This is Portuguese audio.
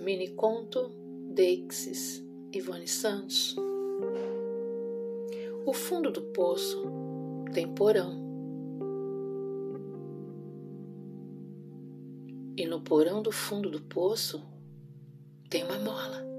Mini conto Deixes Ivone Santos. O fundo do poço tem porão. E no porão do fundo do poço tem uma mola.